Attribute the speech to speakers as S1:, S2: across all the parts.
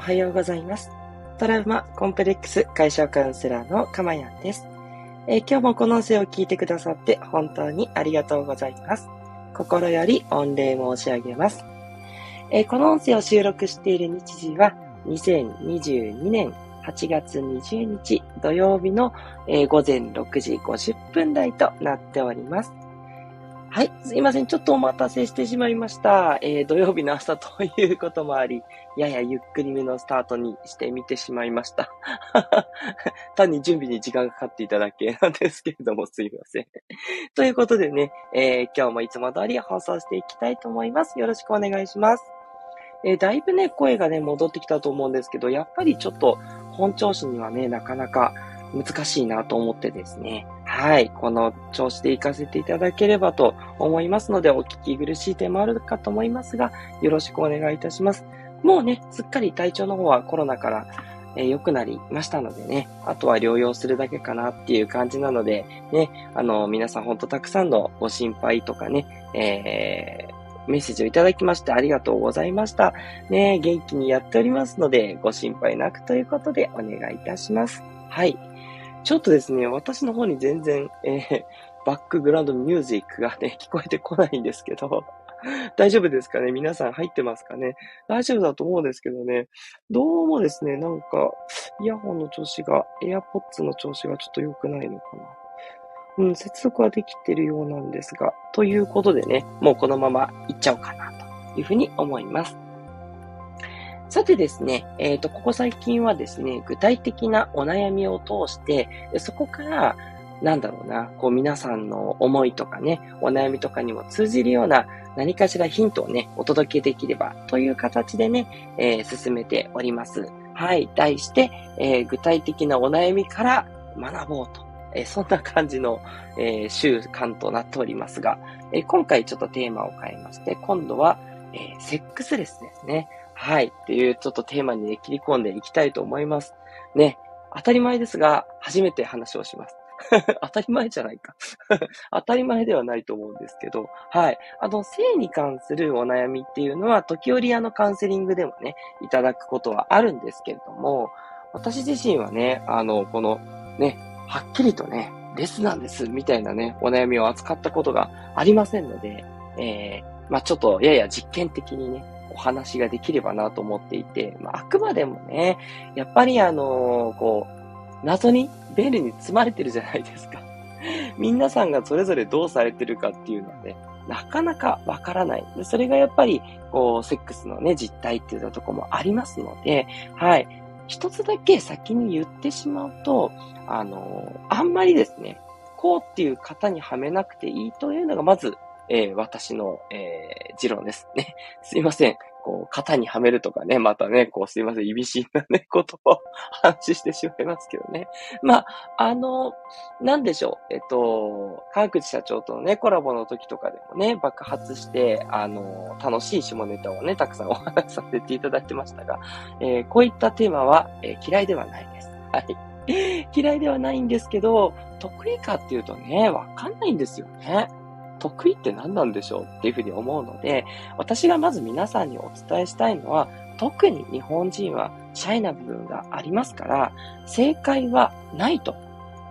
S1: おはようございます。トラウマコンプレックス解消カウンセラーのかまやんです、えー、今日もこの音声を聞いてくださって本当にありがとうございます。心より御礼申し上げます。えー、この音声を収録している日時は2022年8月20日土曜日の、えー、午前6時50分台となっております。はい。すいません。ちょっとお待たせしてしまいました。えー、土曜日の朝ということもあり、ややゆっくりめのスタートにしてみてしまいました。単に準備に時間がかかっていただけなんですけれども、すいません。ということでね、えー、今日もいつも通り放送していきたいと思います。よろしくお願いします。えー、だいぶね、声がね、戻ってきたと思うんですけど、やっぱりちょっと本調子にはね、なかなか難しいなと思ってですね。はい。この調子で行かせていただければと思いますので、お聞き苦しい点もあるかと思いますが、よろしくお願いいたします。もうね、すっかり体調の方はコロナからえー、良くなりましたのでね、あとは療養するだけかなっていう感じなので、ね、あの、皆さんほんとたくさんのご心配とかね、えー、メッセージをいただきましてありがとうございました。ね、元気にやっておりますので、ご心配なくということでお願いいたします。はい。ちょっとですね、私の方に全然、えー、バックグラウンドミュージックがね、聞こえてこないんですけど、大丈夫ですかね？皆さん入ってますかね？大丈夫だと思うんですけどね、どうもですね、なんか、イヤホンの調子が、AirPods の調子がちょっと良くないのかな？うん、接続はできてるようなんですが、ということでね、もうこのまま行っちゃおうかなというふうに思います。さてですね、えっ、ー、と、ここ最近はですね、具体的なお悩みを通して、そこから、なんだろうな、こう皆さんの思いとかね、お悩みとかにも通じるような何かしらヒントをね、お届けできればという形でね、えー、進めております。はい。題して、えー、具体的なお悩みから学ぼうと。えー、そんな感じの、え習慣となっておりますが、え今回ちょっとテーマを変えまして、今度は、えセックスレスですね。はい。っていうちょっとテーマにね、切り込んでいきたいと思います。ね。当たり前ですが、初めて話をします。当たり前じゃないか 当たり前ではないと思うんですけど、はい。あの、性に関するお悩みっていうのは、時折あの、カウンセリングでもね、いただくことはあるんですけれども、私自身はね、あの、この、ね、はっきりとね、レスなんです、みたいなね、お悩みを扱ったことがありませんので、えー、まあちょっとやや実験的にね、お話ができればなと思っていて、まあ、あくまでもね、やっぱりあのー、こう、謎にベルに包まれてるじゃないですか。皆さんがそれぞれどうされてるかっていうのはね、なかなかわからない。でそれがやっぱり、こう、セックスのね、実態っていうとこもありますので、はい。一つだけ先に言ってしまうと、あのー、あんまりですね、こうっていう型にはめなくていいというのが、まずえー、私の、えー、持論ですね。すいません。こう、型にはめるとかね、またね、こう、すいません、いびしいなね、言葉を 話してしまいますけどね。まあ、あの、なんでしょう。えっと、川口社長とのね、コラボの時とかでもね、爆発して、あの、楽しい下ネタをね、たくさんお 話しさせていただいてましたが、えー、こういったテーマは、えー、嫌いではないです。はい。嫌いではないんですけど、得意かっていうとね、わかんないんですよね。得意って何なんでしょうっていうふうに思うので、私がまず皆さんにお伝えしたいのは、特に日本人はシャイな部分がありますから、正解はないと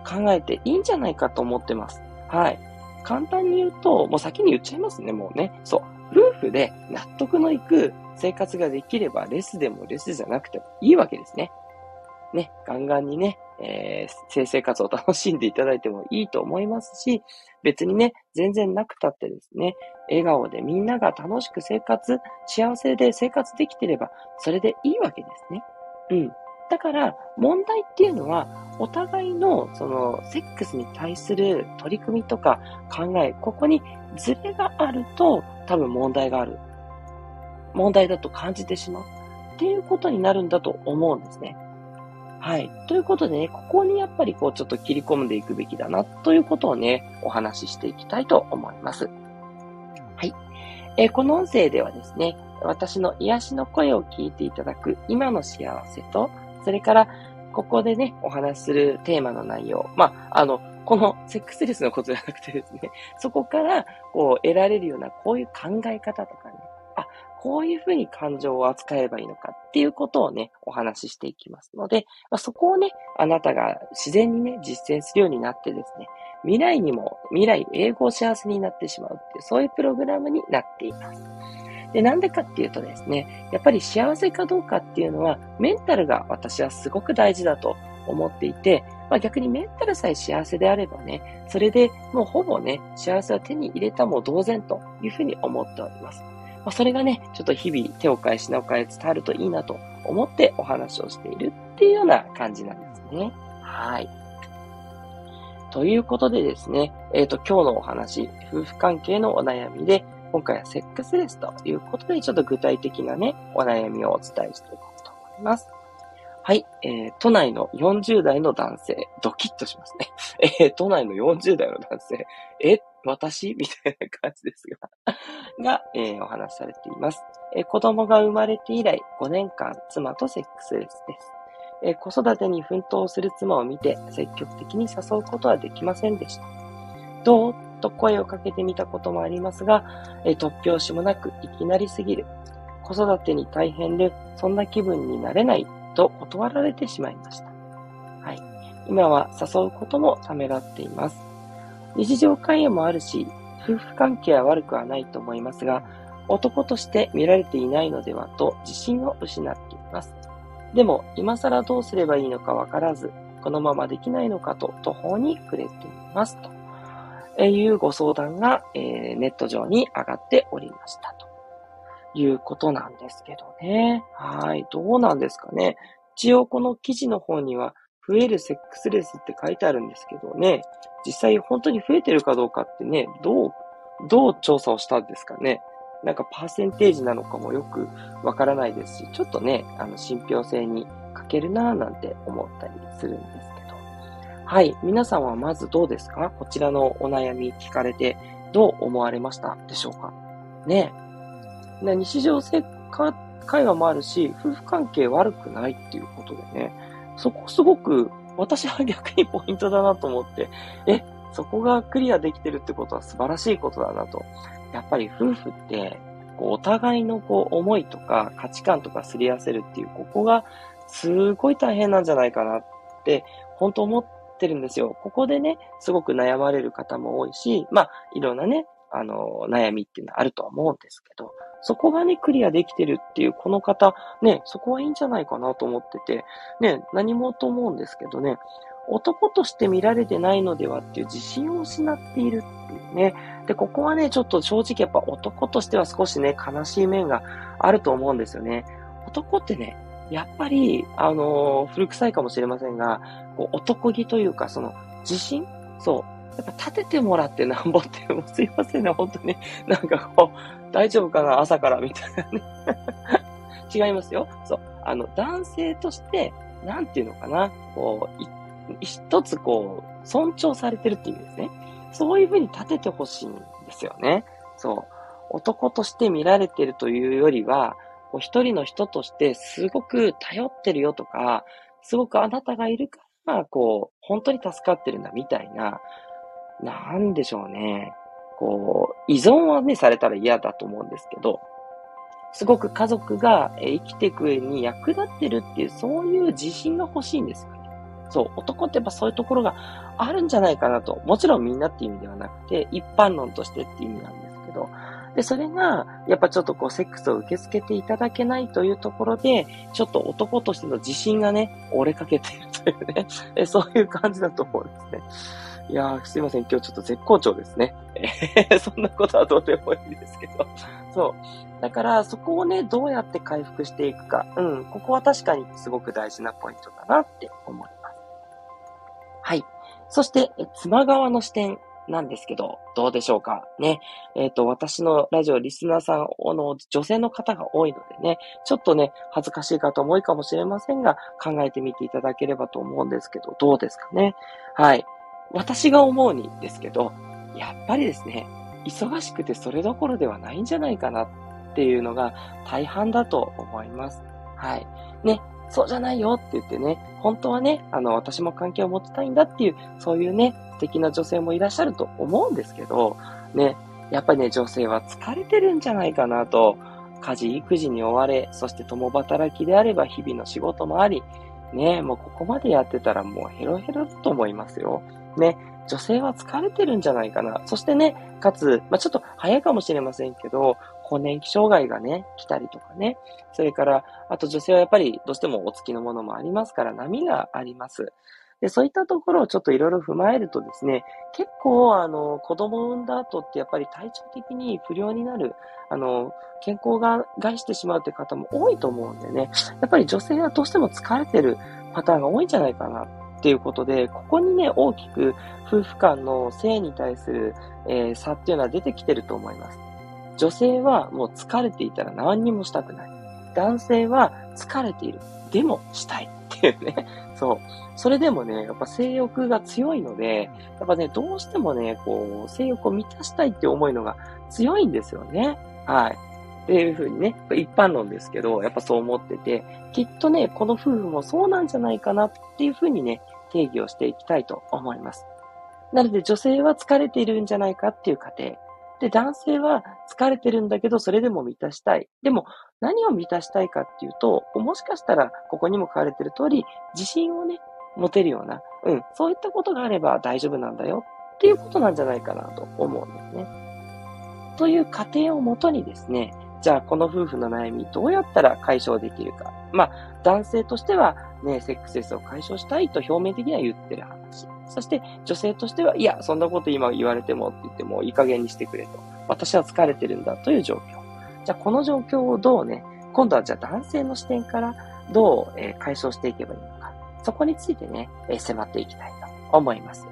S1: 考えていいんじゃないかと思ってます。はい。簡単に言うと、もう先に言っちゃいますね、もうね。そう。夫婦で納得のいく生活ができれば、レスでもレスじゃなくてもいいわけですね。ね、ガンガンにね、えー、性生活を楽しんでいただいてもいいと思いますし、別にね、全然なくたってですね、笑顔でみんなが楽しく生活、幸せで生活できてれば、それでいいわけですね。うん。だから、問題っていうのは、お互いの、その、セックスに対する取り組みとか考え、ここにズレがあると、多分問題がある。問題だと感じてしまう。っていうことになるんだと思うんですね。はい。ということでね、ここにやっぱりこうちょっと切り込んでいくべきだなということをね、お話ししていきたいと思います。はい。えー、この音声ではですね、私の癒しの声を聞いていただく今の幸せと、それからここでね、お話しするテーマの内容。まあ、あの、このセックスレスのことじゃなくてですね、そこからこう得られるようなこういう考え方とかね、こういうふうに感情を扱えばいいのかっていうことをね、お話ししていきますので、まあ、そこをね、あなたが自然にね、実践するようになってですね、未来にも、未来英語を幸せになってしまうっていう、そういうプログラムになっています。で、なんでかっていうとですね、やっぱり幸せかどうかっていうのは、メンタルが私はすごく大事だと思っていて、まあ、逆にメンタルさえ幸せであればね、それでもうほぼね、幸せを手に入れたも同然というふうに思っております。まあ、それがね、ちょっと日々手を変え品を変え伝わるといいなと思ってお話をしているっていうような感じなんですね。はい。ということでですね、えっ、ー、と、今日のお話、夫婦関係のお悩みで、今回はセックスレスということで、ちょっと具体的なね、お悩みをお伝えしていこうと思います。はい、えー、都内の40代の男性、ドキッとしますね。えー、都内の40代の男性、え、私？みたいな感じですがが、えー、お話しされています、えー、子供が生まれて以来5年間妻とセックスレスです。えー、子育てに奮闘する妻を見て積極的に誘うことはできませんでした。どうと声をかけてみたこともありますが、え突拍子もなくいきなりすぎる。子育てに大変で、そんな気分になれないと断られてしまいました。はい。今は誘うこともためらっています。日常会話もあるし、夫婦関係は悪くはないと思いますが、男として見られていないのではと自信を失っています。でも、今更どうすればいいのかわからず、このままできないのかと途方に暮れていますと。いうご相談が、えー、ネット上に上がっておりましたということなんですけどね。はい。どうなんですかね。一応この記事の方には、増えるセックスレスって書いてあるんですけどね。実際本当に増えてるかどうかってね、どう、どう調査をしたんですかね。なんかパーセンテージなのかもよくわからないですし、ちょっとね、あの、信憑性に欠けるなぁなんて思ったりするんですけどはい。皆さんはまずどうですか？こちらのお悩み聞かれてどう思われましたでしょうか？ね。日常生活会話もあるし、夫婦関係悪くないっていうことでね、そこすごく私は逆にポイントだなと思って、え、そこがクリアできてるってことは素晴らしいことだなと。やっぱり夫婦って、こうお互いのこう思いとか価値観とかすり合わせるっていう、ここがすごい大変なんじゃないかなって、本当思ってるんですよ。ここでね、すごく悩まれる方も多いし、まあ、いろんなね、あの、悩みっていうのはあるとは思うんですけど、そこがね、クリアできてるっていうこの方、ね、そこはいいんじゃないかなと思ってて、ね、何もと思うんですけどね、男として見られてないのではっていう自信を失っているっていうね。で、ここはね、ちょっと正直やっぱ男としては少しね、悲しい面があると思うんですよね。男ってね、やっぱり、あのー、古臭いかもしれませんが、こう男気というか、その、自信？そう。やっぱ立ててもらってなんぼって、もうすいませんね、本当に。なんかこう、大丈夫かな朝からみたいなね。違いますよ。そう。あの、男性として、なんていうのかな、こう、一つこう、尊重されてるっていう意味ですね。そういうふうに立ててほしいんですよね。そう。男として見られてるというよりは、こう一人の人としてすごく頼ってるよとか、すごくあなたがいるから、こう、本当に助かってるんだみたいな、なんでしょうね。こう、依存はね、されたら嫌だと思うんですけど、すごく家族が生きていく上に役立ってるっていう、そういう自信が欲しいんですよね。そう、男ってやっぱそういうところがあるんじゃないかなと。もちろんみんなっていう意味ではなくて、一般論としてっていう意味なんですけど、で、それが、やっぱちょっとこう、セックスを受け付けていただけないというところで、ちょっと男としての自信がね、折れかけているというね、そういう感じだと思うんですね。いやー、すいません。今日ちょっと絶好調ですね。え そんなことはどうでもいいですけど。そう。だから、そこをね、どうやって回復していくか。うん。ここは確かにすごく大事なポイントだなって思います。はい。そして、妻側の視点なんですけど、どうでしょうか？ね。えっ、ー、と、私のラジオリスナーさん、あの、女性の方が多いのでね、ちょっとね、恥ずかしい方も多いかもしれませんが、考えてみていただければと思うんですけど、どうですかね？はい。私が思うにですけど、やっぱりですね、忙しくてそれどころではないんじゃないかなっていうのが大半だと思います。はい。ね、そうじゃないよって言ってね、本当はね、あの、私も関係を持ちたいんだっていう、そういうね、素敵な女性もいらっしゃると思うんですけど、ね、やっぱりね、女性は疲れてるんじゃないかなと家事、育児に追われ、そして共働きであれば日々の仕事もあり、ねもうここまでやってたらもうヘロヘロだと思いますよ。ね、女性は疲れてるんじゃないかな。そしてね、かつ、まあ、ちょっと早いかもしれませんけど、更年期障害がね、来たりとかね。それから、あと女性はやっぱりどうしてもお付きのものもありますから、波があります。で、そういったところをちょっといろいろ踏まえるとですね、結構、あの、子供を産んだ後ってやっぱり体調的に不良になる、あの、健康が害してしまうって方も多いと思うんでね、やっぱり女性はどうしても疲れてるパターンが多いんじゃないかなっていうことで、ここにね、大きく夫婦間の性に対する、えー、差っていうのは出てきてると思います。女性はもう疲れていたら何にもしたくない。男性は疲れている。でもしたいっていうね。そう。それでもね、やっぱ性欲が強いので、やっぱね、どうしてもね、こう、性欲を満たしたいって思いのが強いんですよね。はい。っていうふうにね、一般論ですけど、やっぱそう思ってて、きっとね、この夫婦もそうなんじゃないかなっていうふうにね、定義をしていきたいと思います。なので女性は疲れているんじゃないかっていう過程。で、男性は疲れてるんだけど、それでも満たしたい。でも、何を満たしたいかっていうと、もしかしたら、ここにも書かれてる通り、自信をね、持てるような、うん、そういったことがあれば大丈夫なんだよっていうことなんじゃないかなと思うんですね。という過程をもとにですね、じゃあこの夫婦の悩みどうやったら解消できるか。まあ、男性としてはね、セックスレスを解消したいと表面的には言ってる話。そして女性としては、いや、そんなこと今言われてもって言ってもいい加減にしてくれと。私は疲れてるんだという状況。じゃあこの状況をどうね、今度はじゃあ男性の視点からどう、解消していけばいいのか。そこについてね、迫っていきたいと思います。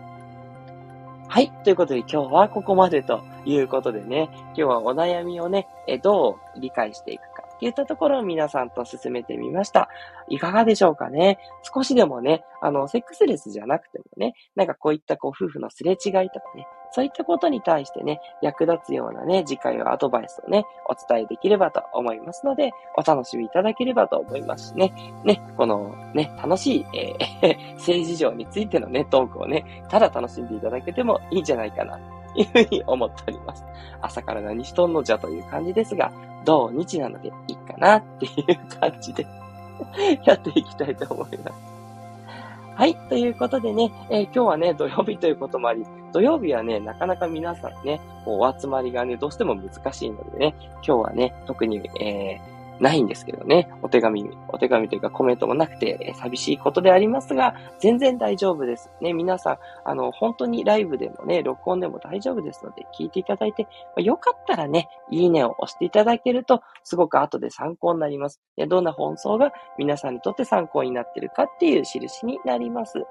S1: はい。ということで今日はここまでということでね、今日はお悩みをね、どう理解していくかといったところを皆さんと進めてみました。いかがでしょうかね？少しでもね、あの、セックスレスじゃなくてもね、なんかこういったこう夫婦のすれ違いとかね、そういったことに対してね、役立つようなね、次回はアドバイスをね、お伝えできればと思いますので、お楽しみいただければと思いますしね、ね、このね、楽しい、えー、政治上についてのね、トークをね、ただ楽しんでいただけてもいいんじゃないかな、いうふうに思っております。朝から何しとんのじゃという感じですが、土日なのでいいかなっていう感じでやっていきたいと思います。はい。ということでね、えー、今日はね、土曜日ということもあり、土曜日はね、なかなか皆さんね、お集まりがね、どうしても難しいのでね、今日はね、特に、えーないんですけどね。お手紙、お手紙というかコメントもなくて、寂しいことでありますが、全然大丈夫です。ね、皆さん、あの、本当にライブでもね、録音でも大丈夫ですので、聞いていただいて、まあ、よかったらね、いいねを押していただけると、すごく後で参考になります。でどんな放送が皆さんにとって参考になってるかっていう印になります。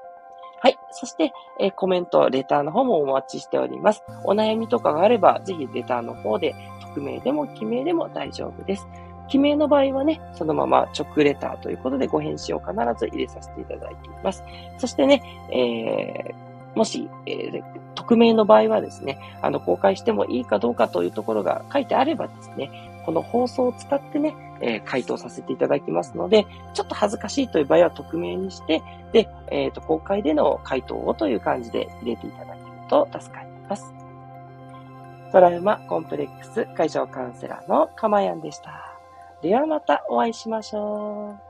S1: はい。そして、えー、コメント、レターの方もお待ちしております。お悩みとかがあれば、ぜひレターの方で、匿名でも記名でも大丈夫です。記名の場合はね、そのまま直レターということでご返信を必ず入れさせていただいています。そしてね、えー、もし、えー、匿名の場合はですね、あの、公開してもいいかどうかというところが書いてあればですね、この放送を使ってね、えー、回答させていただきますので、ちょっと恥ずかしいという場合は匿名にして、で、えっ、ー、と、公開での回答をという感じで入れていただけると助かります。トラウマコンプレックス解消カウンセラーのかまやんでした。ではまたお会いしましょう。